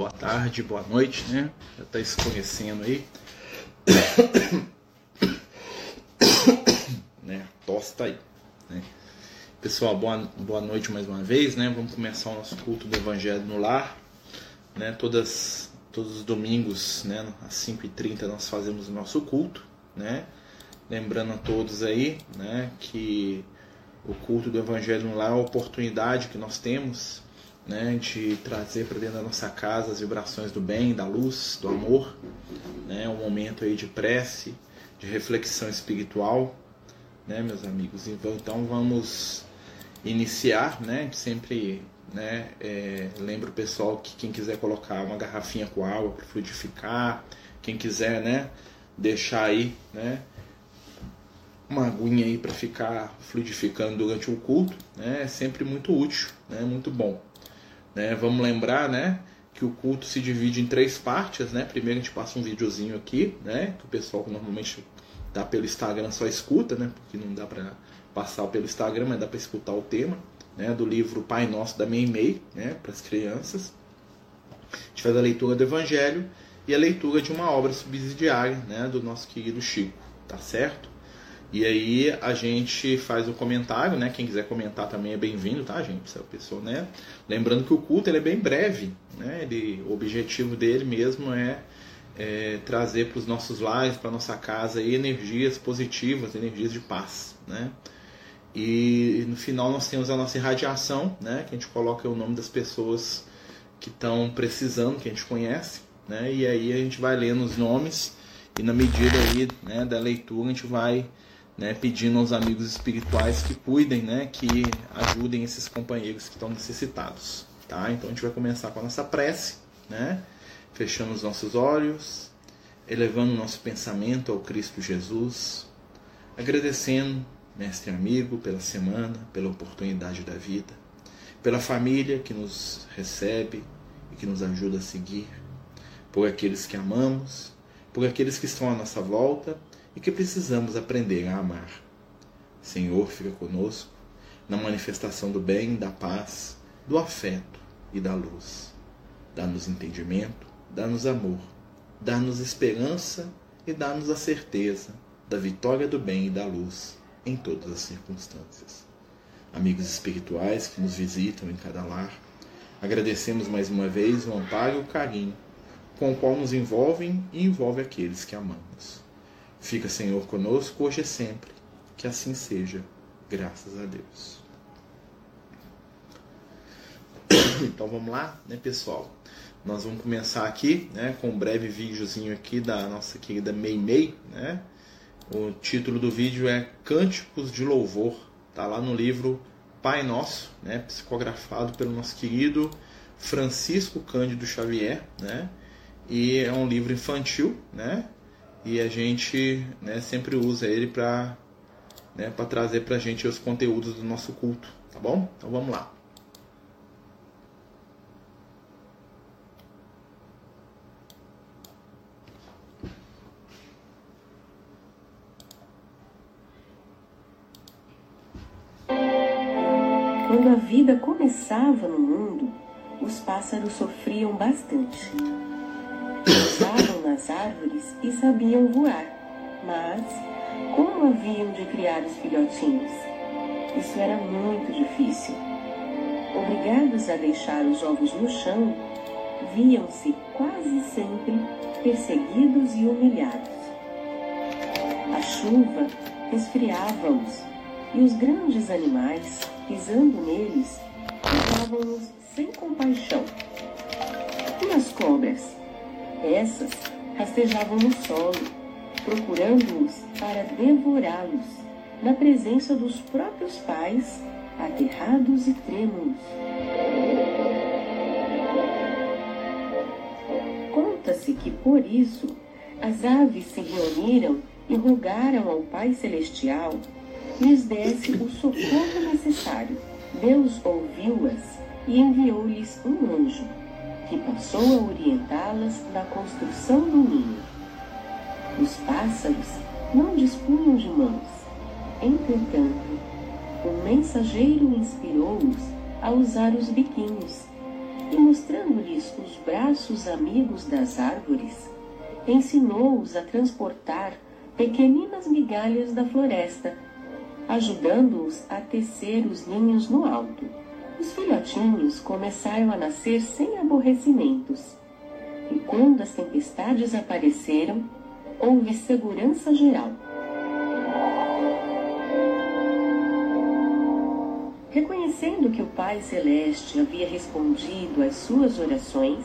boa tarde, boa noite, né? Já está escurecendo aí. né? Tosse tá aí, né? Pessoal, boa, boa noite mais uma vez, né? Vamos começar o nosso culto do Evangelho no Lar, né? Todas, todos os domingos, né? Às 5h30 nós fazemos o nosso culto, né? Lembrando a todos aí, né? Que o culto do Evangelho no Lar é a oportunidade que nós temos né, de trazer para dentro da nossa casa as vibrações do bem, da luz, do amor, né, um momento aí de prece, de reflexão espiritual, né, meus amigos. Então, então vamos iniciar, né, sempre, né, é, lembro o pessoal que quem quiser colocar uma garrafinha com água para fluidificar, quem quiser, né, deixar aí, né, uma aguinha aí para ficar fluidificando durante o culto, né, é sempre muito útil, né, muito bom. Né? Vamos lembrar né, que o culto se divide em três partes. Né? Primeiro a gente passa um videozinho aqui, né, que o pessoal que normalmente dá pelo Instagram só escuta, né, porque não dá para passar pelo Instagram, mas dá para escutar o tema né, do livro Pai Nosso da Meimei, né, para as crianças. A gente faz a leitura do Evangelho e a leitura de uma obra subsidiária né, do nosso querido Chico, tá certo? E aí a gente faz o comentário, né? Quem quiser comentar também é bem-vindo, tá, gente? Se é a pessoa, né? Lembrando que o culto ele é bem breve, né? Ele, o objetivo dele mesmo é, é trazer para os nossos lares, para nossa casa, energias positivas, energias de paz, né? E no final nós temos a nossa irradiação, né? Que a gente coloca o nome das pessoas que estão precisando, que a gente conhece, né? E aí a gente vai lendo os nomes e na medida aí, né, da leitura a gente vai né, pedindo aos amigos espirituais que cuidem, né, que ajudem esses companheiros que estão necessitados. Tá? Então a gente vai começar com a nossa prece, né, fechando os nossos olhos, elevando o nosso pensamento ao Cristo Jesus, agradecendo, mestre amigo, pela semana, pela oportunidade da vida, pela família que nos recebe e que nos ajuda a seguir, por aqueles que amamos, por aqueles que estão à nossa volta e que precisamos aprender a amar. Senhor, fica conosco na manifestação do bem, da paz, do afeto e da luz. Dá-nos entendimento, dá-nos amor, dá-nos esperança e dá-nos a certeza da vitória do bem e da luz em todas as circunstâncias. Amigos espirituais que nos visitam em cada lar, agradecemos mais uma vez o amparo e o carinho com o qual nos envolvem e envolve aqueles que amamos. Fica, Senhor, conosco hoje e sempre. Que assim seja, graças a Deus. Então vamos lá, né, pessoal? Nós vamos começar aqui, né, com um breve videozinho aqui da nossa querida Mei Mei, né? O título do vídeo é Cânticos de Louvor, tá lá no livro Pai Nosso, né, psicografado pelo nosso querido Francisco Cândido Xavier, né? E é um livro infantil, né? E a gente né, sempre usa ele para né, trazer para a gente os conteúdos do nosso culto, tá bom? Então vamos lá. Quando a vida começava no mundo, os pássaros sofriam bastante nas árvores e sabiam voar. Mas como haviam de criar os filhotinhos? Isso era muito difícil. Obrigados a deixar os ovos no chão, viam-se quase sempre perseguidos e humilhados. A chuva resfriava-os e os grandes animais, pisando neles, tratavam-nos sem compaixão. E as cobras? Essas rastejavam no solo, procurando-os para devorá-los, na presença dos próprios pais, aterrados e trêmulos. Conta-se que por isso as aves se reuniram e rogaram ao Pai Celestial lhes desse o socorro necessário. Deus ouviu-as e enviou-lhes um anjo que passou a orientá-las na construção do ninho. Os pássaros não dispunham de mãos. Entretanto, o mensageiro inspirou-os a usar os biquinhos, e mostrando-lhes os braços amigos das árvores, ensinou-os a transportar pequeninas migalhas da floresta, ajudando-os a tecer os ninhos no alto. Os filhotinhos começaram a nascer sem aborrecimentos, e quando as tempestades apareceram, houve segurança geral. Reconhecendo que o Pai Celeste havia respondido às suas orações,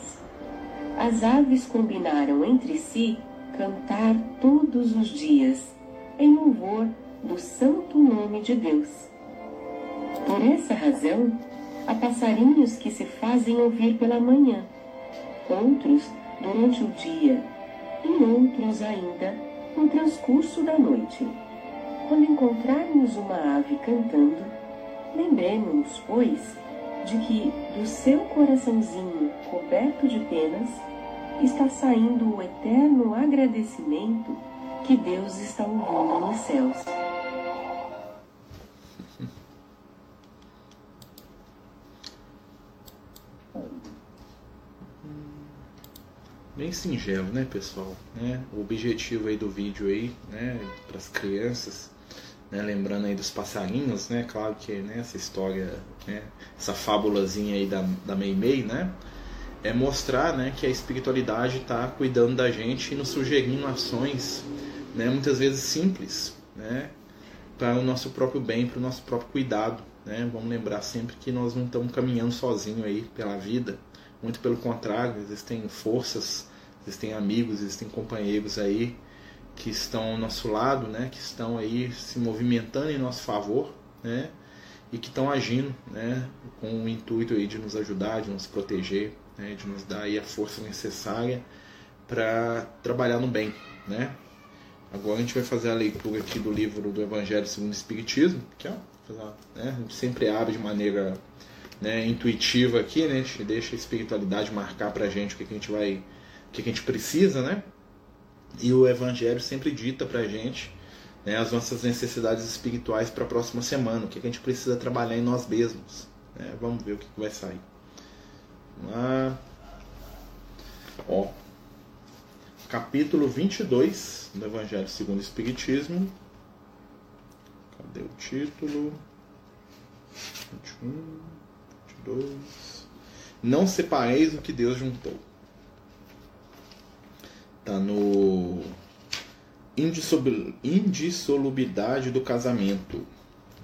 as aves combinaram entre si cantar todos os dias em louvor do santo nome de Deus. Por essa razão, há passarinhos que se fazem ouvir pela manhã, outros durante o dia e outros ainda no transcurso da noite. Quando encontrarmos uma ave cantando, lembremos-nos, pois, de que do seu coraçãozinho coberto de penas está saindo o eterno agradecimento que Deus está ouvindo nos céus. Bem singelo, né, pessoal? Né? O objetivo aí do vídeo aí, né, para as crianças, né, lembrando aí dos passarinhos, né, claro que né, essa história, né, essa fábulazinha aí da, da Mei Mei, né, é mostrar, né, que a espiritualidade está cuidando da gente e nos sugerindo ações, né, muitas vezes simples, né, para o nosso próprio bem, para o nosso próprio cuidado, né. Vamos lembrar sempre que nós não estamos caminhando sozinho aí pela vida, muito pelo contrário, existem forças, existem amigos, existem companheiros aí que estão ao nosso lado, né, que estão aí se movimentando em nosso favor, né, e que estão agindo, né, com o intuito aí de nos ajudar, de nos proteger, né, de nos dar aí a força necessária para trabalhar no bem, né. Agora a gente vai fazer a leitura aqui do livro do Evangelho segundo o Espiritismo, que é, né, a gente sempre abre de maneira né, intuitiva aqui, né? A gente deixa a espiritualidade marcar pra gente o que, que a gente vai. o que, que a gente precisa, né? E o Evangelho sempre dita pra gente né, as nossas necessidades espirituais para a próxima semana, o que, que a gente precisa trabalhar em nós mesmos. Né? Vamos ver o que, que vai sair. Vamos lá. Ó, capítulo 22 do Evangelho segundo o Espiritismo. Cadê o título? 21. 22. Não separeis o que Deus juntou. Tá no indissolubilidade do casamento.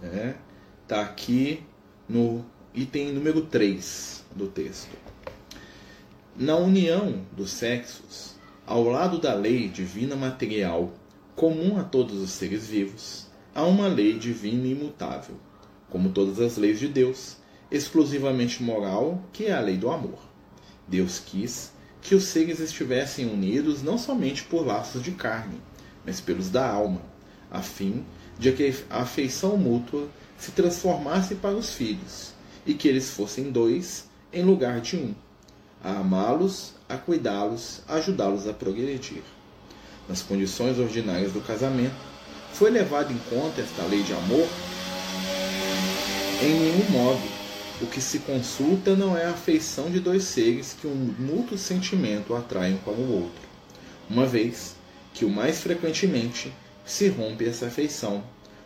Né? Tá aqui no item número 3 do texto. Na união dos sexos, ao lado da lei divina material, comum a todos os seres vivos, há uma lei divina imutável, como todas as leis de Deus, exclusivamente moral, que é a lei do amor. Deus quis que os seres estivessem unidos não somente por laços de carne, mas pelos da alma, a fim de que a afeição mútua se transformasse para os filhos, e que eles fossem dois em lugar de um, a amá-los, a cuidá-los, a ajudá-los a progredir. Nas condições ordinárias do casamento, foi levada em conta esta lei de amor em nenhum modo o que se consulta não é a afeição de dois seres que um mútuo sentimento atraem um para o outro, uma vez que o mais frequentemente se rompe essa afeição.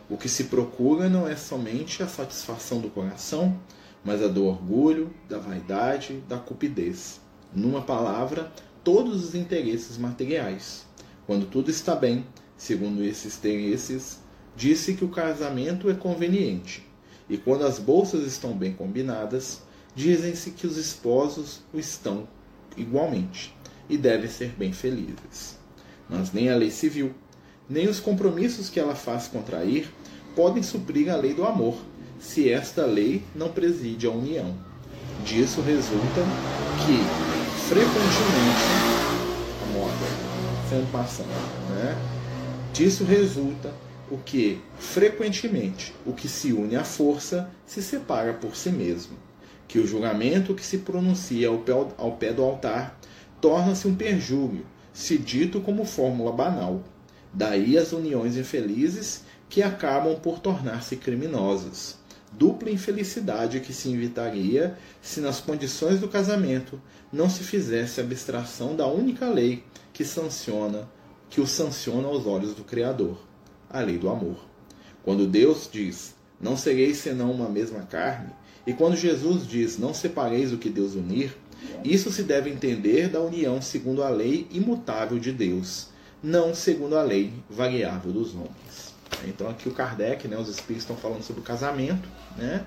O que se procura não é somente a satisfação do coração, mas a do orgulho, da vaidade, da cupidez. Numa palavra, todos os interesses materiais. Quando tudo está bem, segundo esses interesses, disse que o casamento é conveniente, e quando as bolsas estão bem combinadas, dizem-se que os esposos o estão igualmente e devem ser bem felizes. Mas nem a lei civil, nem os compromissos que ela faz contrair podem suprir a lei do amor, se esta lei não preside a união. Disso resulta que, frequentemente, a moda, sendo passando, né? Disso resulta o que, frequentemente, o que se une à força se separa por si mesmo, que o julgamento que se pronuncia ao pé, do altar torna-se um perjúrio, se dito como fórmula banal. Daí as uniões infelizes que acabam por tornar-se criminosas. dupla infelicidade que se evitaria se nas condições do casamento não se fizesse abstração da única lei que sanciona, que o sanciona aos olhos do Criador, a lei do amor. Quando Deus diz: "Não sereis senão uma mesma carne", e quando Jesus diz: "Não separeis o que Deus unir", isso se deve entender da união segundo a lei imutável de Deus, não segundo a lei variável dos homens. Então aqui o Kardec, né, os espíritos estão falando sobre o casamento, né?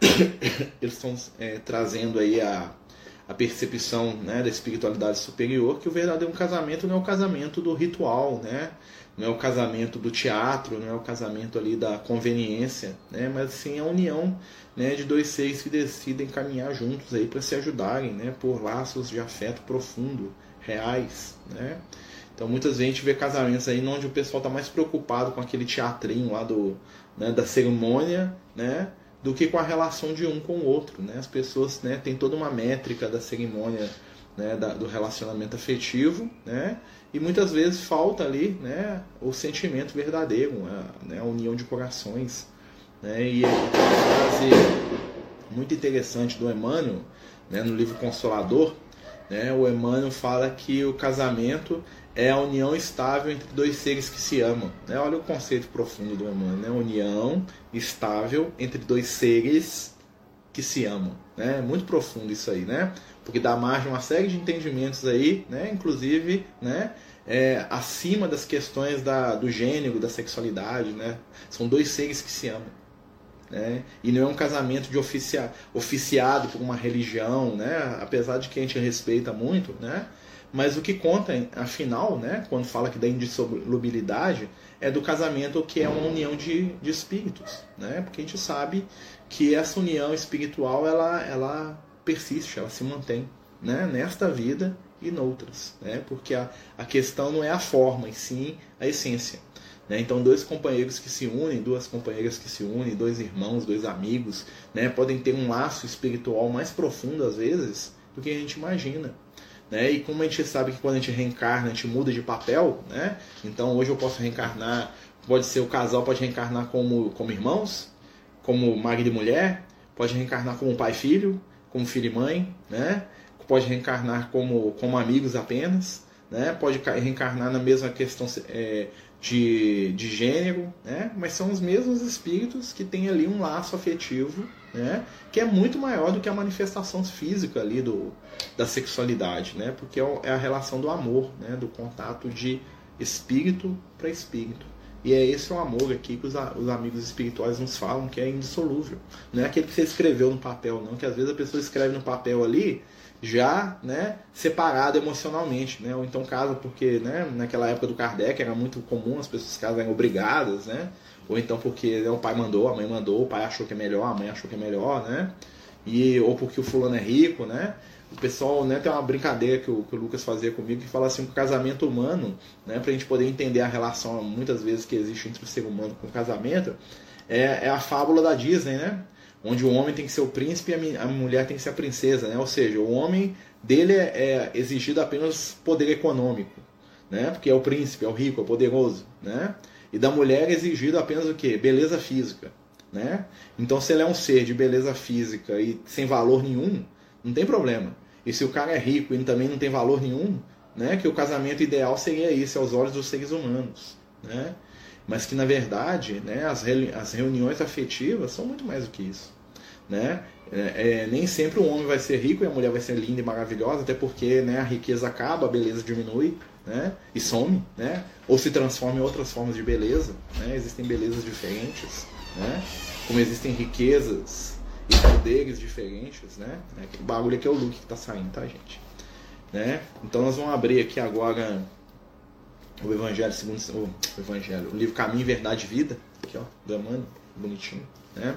Eles estão é, trazendo aí a, a percepção né, da espiritualidade superior, que o verdadeiro casamento não é o casamento do ritual, né? Não é o casamento do teatro, não é o casamento ali da conveniência, né? mas sim a união né, de dois seres que decidem caminhar juntos aí para se ajudarem né, por laços de afeto profundo, reais. Né? Então muitas vezes a gente vê casamentos aí onde o pessoal está mais preocupado com aquele teatrinho lá do, né, da cerimônia, né, do que com a relação de um com o outro. Né? As pessoas né, têm toda uma métrica da cerimônia né, da, do relacionamento afetivo, né? E muitas vezes falta ali né, o sentimento verdadeiro, a, né, a união de corações. Né? E uma frase muito interessante do Emmanuel, né, no livro Consolador, né, o Emmanuel fala que o casamento é a união estável entre dois seres que se amam. Né? Olha o conceito profundo do Emmanuel, né? união estável entre dois seres que se amam. Né? É muito profundo isso aí, né? Porque dá margem a uma série de entendimentos aí, né? Inclusive, né? É, acima das questões da, do gênero, da sexualidade, né? São dois seres que se amam. Né? E não é um casamento de oficia, oficiado por uma religião, né? Apesar de que a gente respeita muito, né? Mas o que conta, afinal, né, quando fala que da indissolubilidade, é do casamento que é uma união de, de espíritos, né? Porque a gente sabe que essa união espiritual ela, ela persiste, ela se mantém, né? Nesta vida e noutras, né? Porque a, a questão não é a forma, e sim a essência. Né? Então, dois companheiros que se unem, duas companheiras que se unem, dois irmãos, dois amigos, né? podem ter um laço espiritual mais profundo às vezes do que a gente imagina. Né? E como a gente sabe que quando a gente reencarna, a gente muda de papel, né? Então hoje eu posso reencarnar, pode ser o casal pode reencarnar como, como irmãos, como marido e mulher, pode reencarnar como pai e filho, como filho e mãe, né? Pode reencarnar como, como amigos apenas, né? Pode reencarnar na mesma questão é, de, de gênero, né? Mas são os mesmos espíritos que têm ali um laço afetivo né? que é muito maior do que a manifestação física ali do, da sexualidade, né? porque é, é a relação do amor, né? do contato de espírito para espírito. E é esse o amor aqui que os, os, amigos espirituais nos falam que é indissolúvel. Não é aquele que você escreveu no papel, não, que às vezes a pessoa escreve no papel ali já né, separado emocionalmente, né? ou então casa porque né, naquela época do Kardec era muito comum as pessoas casarem obrigadas, né? ou então porque né, o pai mandou, a mãe mandou, o pai achou que é melhor, a mãe achou que é melhor, né? E, ou porque o fulano é rico, né? O pessoal né, tem uma brincadeira que o, que o Lucas fazia comigo que fala assim o casamento humano, né, para a gente poder entender a relação muitas vezes que existe entre o ser humano com o casamento, é, é a fábula da Disney, né? Onde o homem tem que ser o príncipe e a, a mulher tem que ser a princesa, né? Ou seja, o homem dele é, é exigido apenas poder econômico, né? Porque é o príncipe, é o rico, é o poderoso, né? E da mulher é exigido apenas o quê? Beleza física. Né? Então, se ele é um ser de beleza física e sem valor nenhum, não tem problema. E se o cara é rico e também não tem valor nenhum, né? que o casamento ideal seria isso, aos olhos dos seres humanos. Né? Mas que, na verdade, né, as, as reuniões afetivas são muito mais do que isso. Né? É, é, nem sempre o homem vai ser rico e a mulher vai ser linda e maravilhosa, até porque né, a riqueza acaba, a beleza diminui né? E some, né? Ou se transforma em outras formas de beleza, né? Existem belezas diferentes, né? Como existem riquezas e poderes diferentes, né? O bagulho aqui é o look que tá saindo, tá, gente? Né? Então nós vamos abrir aqui agora o Evangelho segundo o Evangelho, o livro Caminho, Verdade e Vida, aqui ó, do Emmanuel, bonitinho, né?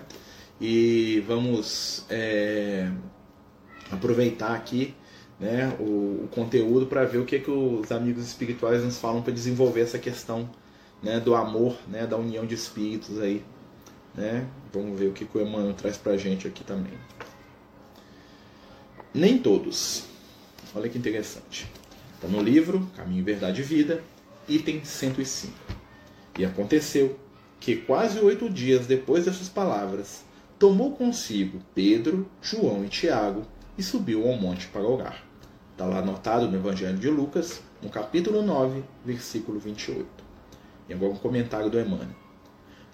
E vamos é, aproveitar aqui né, o, o conteúdo para ver o que, que os amigos espirituais nos falam para desenvolver essa questão né, do amor, né, da união de espíritos aí. Né? Vamos ver o que, o Emmanuel traz para a gente aqui também. Nem todos. Olha que interessante. Está no livro Caminho, Verdade e Vida, item 105. E aconteceu que quase oito dias depois dessas palavras, tomou consigo Pedro, João e Tiago e subiu ao monte para orar. Está lá anotado no Evangelho de Lucas, no capítulo 9, versículo 28. E agora um comentário do Emmanuel.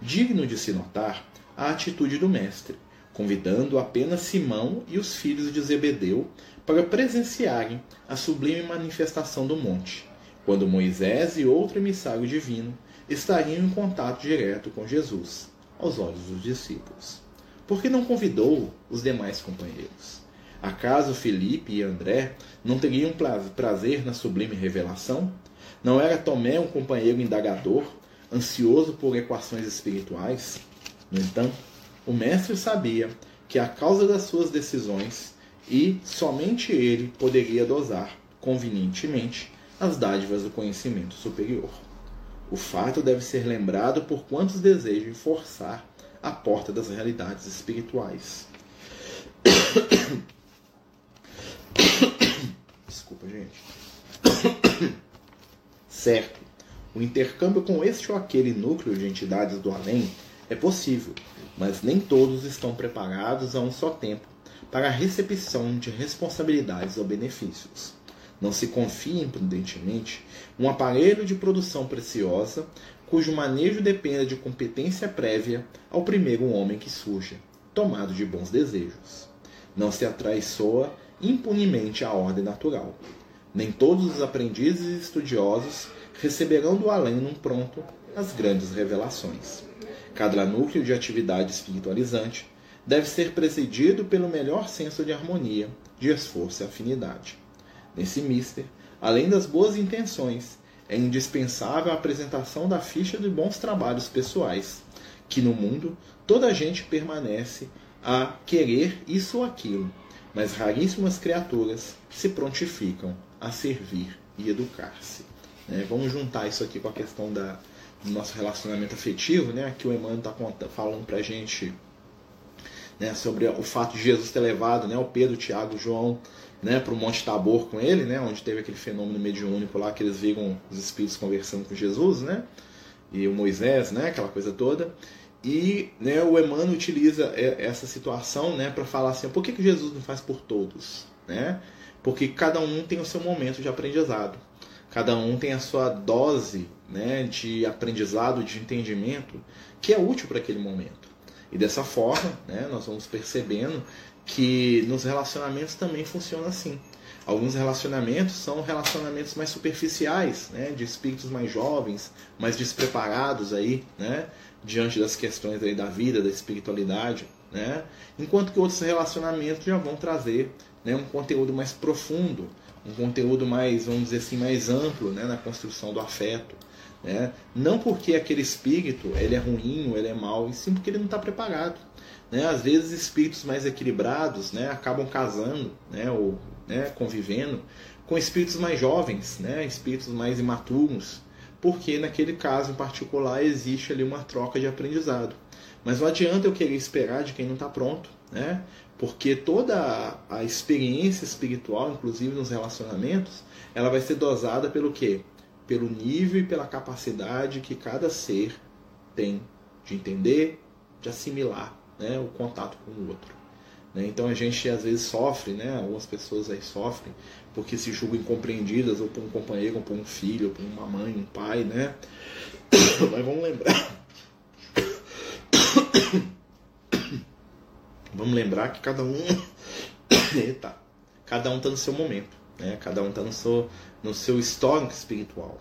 Digno de se notar a atitude do Mestre, convidando apenas Simão e os filhos de Zebedeu para presenciarem a sublime manifestação do monte, quando Moisés e outro emissário divino estariam em contato direto com Jesus, aos olhos dos discípulos. Por que não convidou os demais companheiros? Acaso Felipe e André não teriam prazer na sublime revelação? Não era Tomé um companheiro indagador, ansioso por equações espirituais? No entanto, o mestre sabia que a causa das suas decisões e somente ele poderia dosar convenientemente as dádivas do conhecimento superior. O fato deve ser lembrado por quantos desejam forçar a porta das realidades espirituais. Desculpa, gente. Certo, o intercâmbio com este ou aquele núcleo de entidades do além é possível, mas nem todos estão preparados a um só tempo para a recepção de responsabilidades ou benefícios. Não se confie imprudentemente um aparelho de produção preciosa cujo manejo dependa de competência prévia ao primeiro homem que surge, tomado de bons desejos. Não se atraiçoa impunemente a ordem natural. Nem todos os aprendizes e estudiosos receberão do além num pronto as grandes revelações. Cada núcleo de atividade espiritualizante deve ser presidido pelo melhor senso de harmonia, de esforço e afinidade. Nesse mister, além das boas intenções, é indispensável a apresentação da ficha de bons trabalhos pessoais, que no mundo toda a gente permanece a querer isso ou aquilo, mas raríssimas criaturas se prontificam a servir e educar-se. É, vamos juntar isso aqui com a questão da, do nosso relacionamento afetivo, né? que o Emmanuel está falando para a gente né? sobre o fato de Jesus ter levado né? o Pedro, o Tiago, o João né? para o Monte Tabor com ele, né? onde teve aquele fenômeno mediúnico lá que eles viram os espíritos conversando com Jesus, né? e o Moisés, né? aquela coisa toda. E né, o Emmanuel utiliza essa situação né, para falar assim: por que, que Jesus não faz por todos? Né? Porque cada um tem o seu momento de aprendizado. Cada um tem a sua dose né, de aprendizado, de entendimento, que é útil para aquele momento. E dessa forma, né, nós vamos percebendo que nos relacionamentos também funciona assim. Alguns relacionamentos são relacionamentos mais superficiais, né, de espíritos mais jovens, mais despreparados aí, né, diante das questões aí da vida, da espiritualidade, né, enquanto que outros relacionamentos já vão trazer né, um conteúdo mais profundo, um conteúdo mais, vamos dizer assim, mais amplo né, na construção do afeto. Né? Não porque aquele espírito ele é ruim ou ele é mau, e sim porque ele não está preparado. Né? Às vezes espíritos mais equilibrados né, acabam casando né, ou né, convivendo com espíritos mais jovens, né, espíritos mais imaturos, porque naquele caso em particular existe ali uma troca de aprendizado. Mas não adianta eu querer esperar de quem não está pronto, né? Porque toda a experiência espiritual, inclusive nos relacionamentos, ela vai ser dosada pelo quê? Pelo nível e pela capacidade que cada ser tem de entender, de assimilar né, o contato com o outro. Né? Então a gente às vezes sofre, né? algumas pessoas aí sofrem porque se julgam incompreendidas ou por um companheiro, ou por um filho, ou por uma mãe, um pai, né? Mas vamos lembrar Vamos lembrar que cada um. Eita, cada um está no seu momento, né? cada um está no seu, no seu histórico espiritual.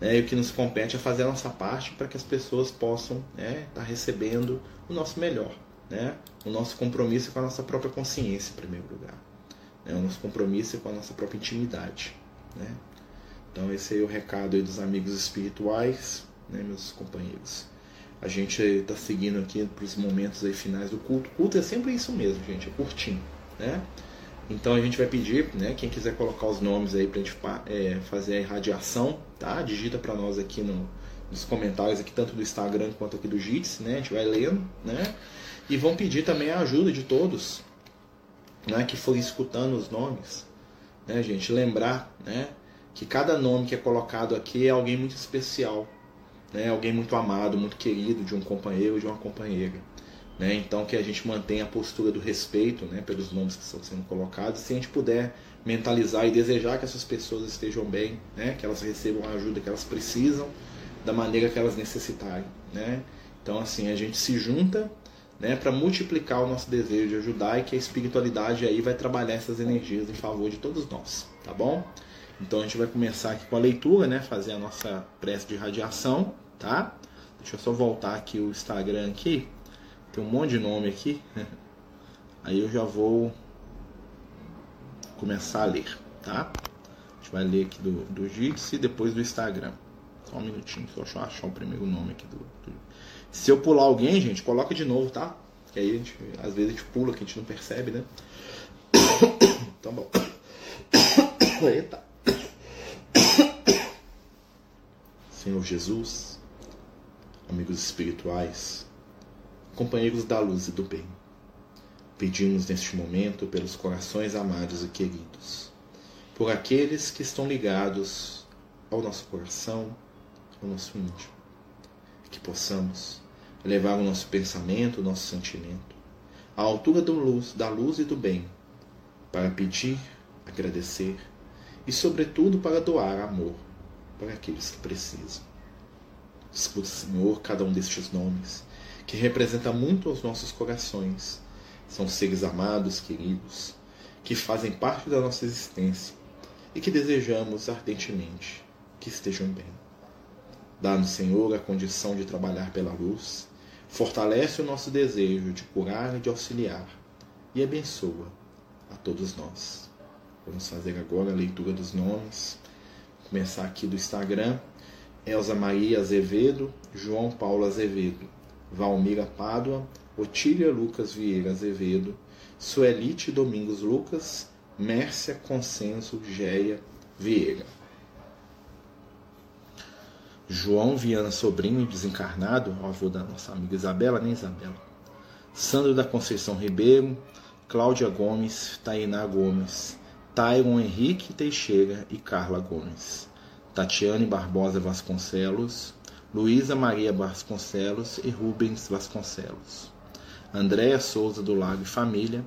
Né? E o que nos compete é fazer a nossa parte para que as pessoas possam estar né, tá recebendo o nosso melhor. Né? O nosso compromisso com a nossa própria consciência, em primeiro lugar. Né? O nosso compromisso com a nossa própria intimidade. Né? Então, esse é o recado dos amigos espirituais, né, meus companheiros a gente está seguindo aqui para os momentos aí finais do culto. O culto é sempre isso mesmo, gente, é curtinho, né? Então a gente vai pedir, né, quem quiser colocar os nomes aí para a gente é, fazer a irradiação, tá? Digita para nós aqui no, nos comentários aqui tanto do Instagram quanto aqui do Jitsi, né? A gente vai lendo, né? E vão pedir também a ajuda de todos, né, que forem escutando os nomes, né, gente? Lembrar, né, que cada nome que é colocado aqui é alguém muito especial né, alguém muito amado, muito querido de um companheiro ou de uma companheira. Né? Então que a gente mantenha a postura do respeito né, pelos nomes que estão sendo colocados. Se a gente puder mentalizar e desejar que essas pessoas estejam bem, né, que elas recebam a ajuda que elas precisam, da maneira que elas necessitarem. Né? Então assim, a gente se junta né, para multiplicar o nosso desejo de ajudar e que a espiritualidade aí vai trabalhar essas energias em favor de todos nós, tá bom? Então a gente vai começar aqui com a leitura, né, fazer a nossa prece de radiação, tá? Deixa eu só voltar aqui o Instagram aqui. Tem um monte de nome aqui. Aí eu já vou começar a ler, tá? A gente vai ler aqui do, do Gix e depois do Instagram. Só um minutinho, só achar o primeiro nome aqui do, do se eu pular alguém, gente, coloca de novo, tá? Que aí a gente, às vezes a gente pula que a gente não percebe, né? Então bom. Eita. Senhor Jesus, amigos espirituais, companheiros da luz e do bem, pedimos neste momento pelos corações amados e queridos, por aqueles que estão ligados ao nosso coração, ao nosso íntimo que possamos levar o nosso pensamento, o nosso sentimento à altura da luz, da luz e do bem, para pedir, agradecer e, sobretudo, para doar amor para aqueles que precisam. Escuta, Senhor, cada um destes nomes, que representa muito aos nossos corações. São seres amados, queridos, que fazem parte da nossa existência e que desejamos ardentemente que estejam bem. Dá-nos, Senhor, a condição de trabalhar pela luz, fortalece o nosso desejo de curar e de auxiliar, e abençoa a todos nós. Vamos fazer agora a leitura dos nomes. Começar aqui do Instagram. Elza Maria Azevedo, João Paulo Azevedo, Valmira Pádua, Otília Lucas Vieira Azevedo, Suelite Domingos Lucas, Mércia Consenso Geia Vieira. João Viana Sobrinho, desencarnado, avô da nossa amiga Isabela, nem Isabela. Sandro da Conceição Ribeiro, Cláudia Gomes, Tainá Gomes, Tyron Henrique Teixeira e Carla Gomes. Tatiane Barbosa Vasconcelos, Luísa Maria Vasconcelos e Rubens Vasconcelos. Andréa Souza do Lago e Família,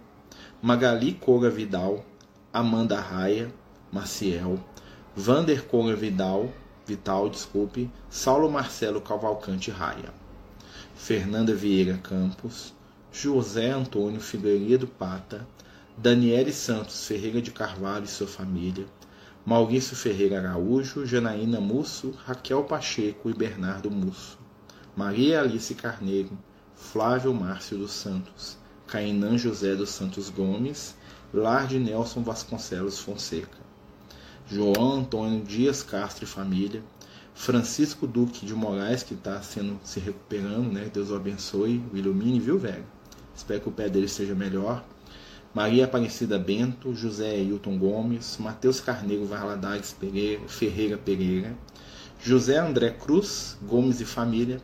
Magali Cora Vidal, Amanda Raia, Maciel, Vander Cora Vidal, Vital, desculpe, Saulo Marcelo Cavalcante Raia, Fernanda Vieira Campos, José Antônio Figueiredo Pata, Daniele Santos Ferreira de Carvalho e sua família, Maurício Ferreira Araújo, Janaína Musso, Raquel Pacheco e Bernardo Musso, Maria Alice Carneiro, Flávio Márcio dos Santos, Cainã José dos Santos Gomes, Lar de Nelson Vasconcelos Fonseca, João Antônio Dias Castro e família, Francisco Duque de Moraes, que está sendo se recuperando, né? Deus o abençoe, o ilumine, viu, velho? Espero que o pé dele esteja melhor. Maria Aparecida Bento, José Hilton Gomes, Matheus Carneiro Varladares Pereira, Ferreira Pereira, José André Cruz, Gomes e família,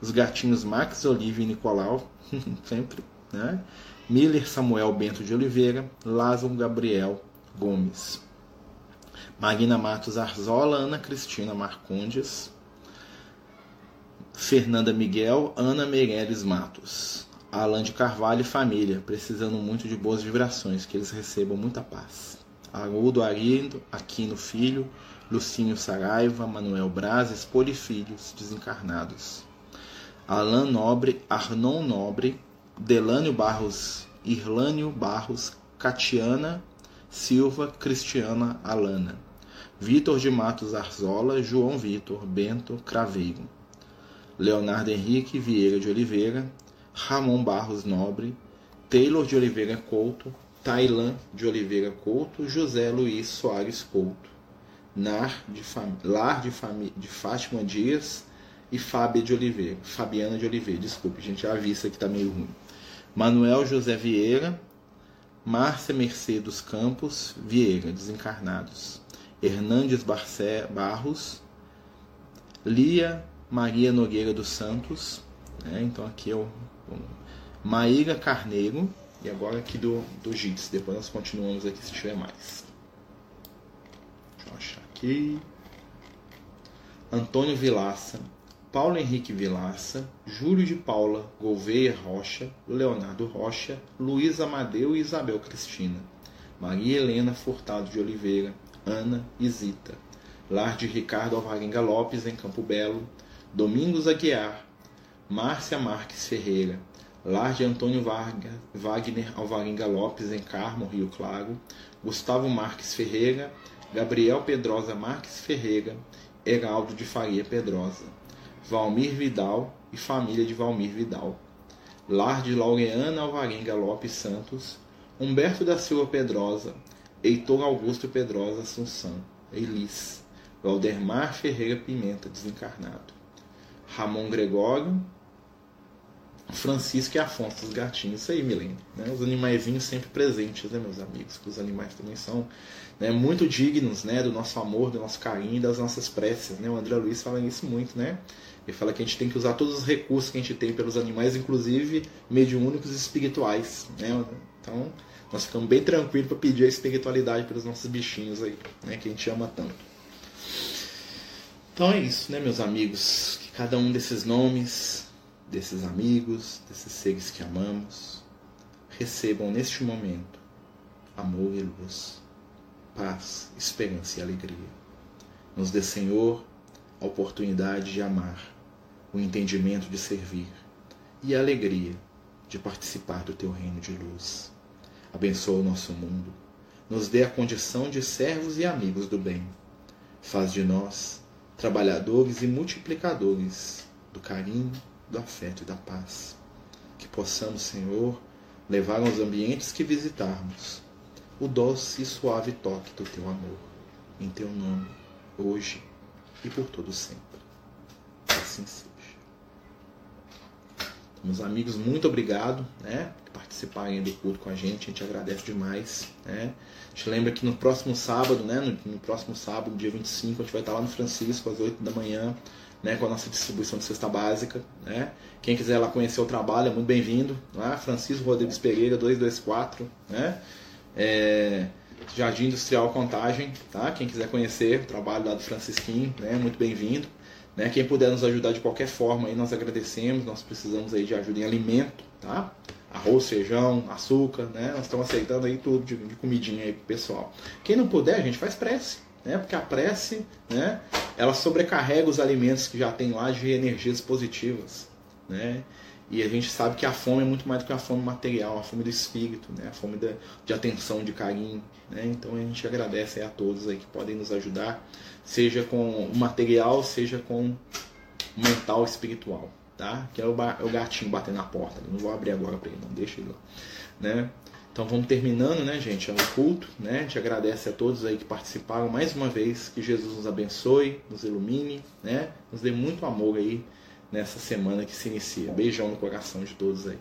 os gatinhos Max, Olívia e Nicolau, sempre, né? Miller Samuel Bento de Oliveira, Lázaro Gabriel Gomes. Magna Matos Arzola, Ana Cristina Marcondes, Fernanda Miguel, Ana Meirelles Matos, Alan de Carvalho e família, precisando muito de boas vibrações, que eles recebam muita paz. Haroldo Arindo, Aquino Filho, Lucinho Saraiva, Manuel Braz, Espoli Filhos, desencarnados. Alan Nobre, Arnon Nobre, Delânio Barros, Irlânio Barros, Catiana Silva, Cristiana Alana. Vitor de Matos Arzola, João Vitor, Bento Craveiro, Leonardo Henrique Vieira de Oliveira, Ramon Barros Nobre, Taylor de Oliveira Couto, Tailan de Oliveira Couto, José Luiz Soares Couto, Nar de. Lar de, de Fátima Dias e Fábia de Oliveira, Fabiana de Oliveira, desculpe, gente, a vista que tá meio ruim. Manuel José Vieira, Márcia Mercedes Campos Vieira, desencarnados. Hernandes Barcé Barros, Lia Maria Nogueira dos Santos, né? então aqui é o Maíra Carneiro, e agora aqui do, do Gits, depois nós continuamos aqui se tiver mais. Deixa eu achar aqui. Antônio Vilaça, Paulo Henrique Vilaça, Júlio de Paula Gouveia Rocha, Leonardo Rocha, Luiz Amadeu e Isabel Cristina, Maria Helena Furtado de Oliveira, Ana Zita, Lar de Ricardo Alvarenga Lopes, em Campo Belo, Domingos Aguiar, Márcia Marques Ferreira, Lar de Antônio Varga, Wagner Alvarenga Lopes, em Carmo, Rio Claro, Gustavo Marques Ferreira, Gabriel Pedrosa Marques Ferreira, Heraldo de Faria Pedrosa, Valmir Vidal e família de Valmir Vidal, Lar de Laureana Alvarenga Lopes Santos, Humberto da Silva Pedrosa, Heitor Augusto Pedrosa Assunção, Elis, Valdemar Ferreira Pimenta, desencarnado, Ramon Gregório, Francisco e Afonso dos Gatinhos. Isso aí, Milene. Né? Os animaizinhos sempre presentes, né, meus amigos? Que os animais também são né, muito dignos né, do nosso amor, do nosso carinho das nossas preces. Né? O André Luiz fala isso muito, né? Ele fala que a gente tem que usar todos os recursos que a gente tem pelos animais, inclusive mediúnicos e espirituais. Né? Então, nós ficamos bem tranquilos para pedir a espiritualidade pelos nossos bichinhos aí, né? Que a gente ama tanto. Então é isso, né, meus amigos? Que cada um desses nomes desses amigos, desses seres que amamos, recebam neste momento amor e luz, paz, esperança e alegria. Nos dê, Senhor, a oportunidade de amar, o entendimento de servir e a alegria de participar do teu reino de luz. Abençoa o nosso mundo, nos dê a condição de servos e amigos do bem. Faz de nós trabalhadores e multiplicadores do carinho, do afeto e da paz. Que possamos, Senhor, levar aos ambientes que visitarmos o doce e suave toque do teu amor, em teu nome, hoje e por todo sempre. Assim seja. Meus amigos, muito obrigado né, por participarem do culto com a gente. A gente agradece demais. Né? A gente lembra que no próximo sábado, né, no, no próximo sábado, dia 25, a gente vai estar lá no Francisco às 8 da manhã né, com a nossa distribuição de cesta básica. Né? Quem quiser lá conhecer o trabalho é muito bem-vindo. Né? Francisco Rodrigues Pereira, 224. Né? É, Jardim Industrial Contagem. Tá? Quem quiser conhecer o trabalho lá do Francisquinho, né, muito bem-vindo. Né? Quem puder nos ajudar de qualquer forma, aí nós agradecemos. Nós precisamos aí de ajuda em alimento. Tá? arroz, feijão, açúcar, né? Nós estamos aceitando aí tudo de, de comidinha aí pro pessoal. Quem não puder, a gente faz prece né? Porque a prece, né? Ela sobrecarrega os alimentos que já tem lá de energias positivas, né? E a gente sabe que a fome é muito mais do que a fome material, a fome do espírito, né? A fome de, atenção, de carinho, né? Então a gente agradece a todos aí que podem nos ajudar, seja com o material, seja com o mental, espiritual, tá? Que é o, o gatinho batendo na porta. Não vou abrir agora para ele, não deixa ele lá, né? Então vamos terminando, né, gente, o culto, né? A gente agradece a todos aí que participaram mais uma vez, que Jesus nos abençoe, nos ilumine, né? Nos dê muito amor aí nessa semana que se inicia. Beijão no coração de todos aí.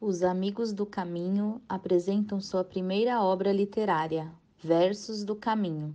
Os Amigos do Caminho apresentam sua primeira obra literária, Versos do Caminho